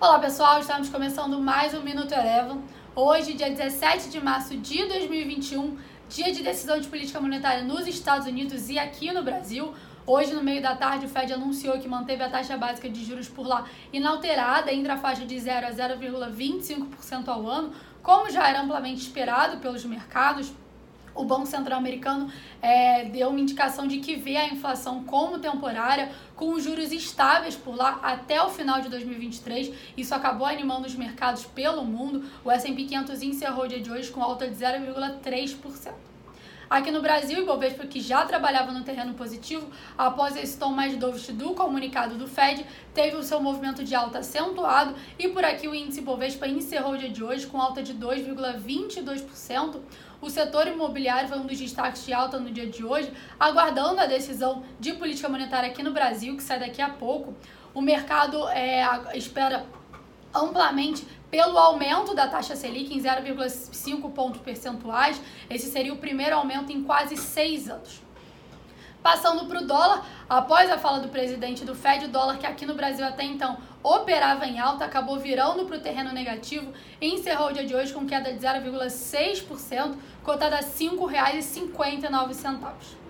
Olá pessoal, estamos começando mais um Minuto Eleven. Hoje, dia 17 de março de 2021, dia de decisão de política monetária nos Estados Unidos e aqui no Brasil. Hoje, no meio da tarde, o Fed anunciou que manteve a taxa básica de juros por lá inalterada entre a faixa de 0 a 0,25% ao ano, como já era amplamente esperado pelos mercados o Banco Central americano é, deu uma indicação de que vê a inflação como temporária, com os juros estáveis por lá até o final de 2023. Isso acabou animando os mercados pelo mundo. O S&P 500 encerrou o dia de hoje com alta de 0,3%. Aqui no Brasil, o Ibovespa, que já trabalhava no terreno positivo, após esse tom mais dovish do comunicado do Fed, teve o seu movimento de alta acentuado e por aqui o índice Ibovespa encerrou o dia de hoje com alta de 2,22%. O setor imobiliário foi um dos destaques de alta no dia de hoje, aguardando a decisão de política monetária aqui no Brasil, que sai daqui a pouco. O mercado é, espera amplamente pelo aumento da taxa Selic em 0,5 pontos percentuais. Esse seria o primeiro aumento em quase seis anos. Passando para o dólar, após a fala do presidente do Fed, o dólar que aqui no Brasil até então operava em alta, acabou virando para o terreno negativo e encerrou o dia de hoje com queda de 0,6%, cotada a R$ 5,59.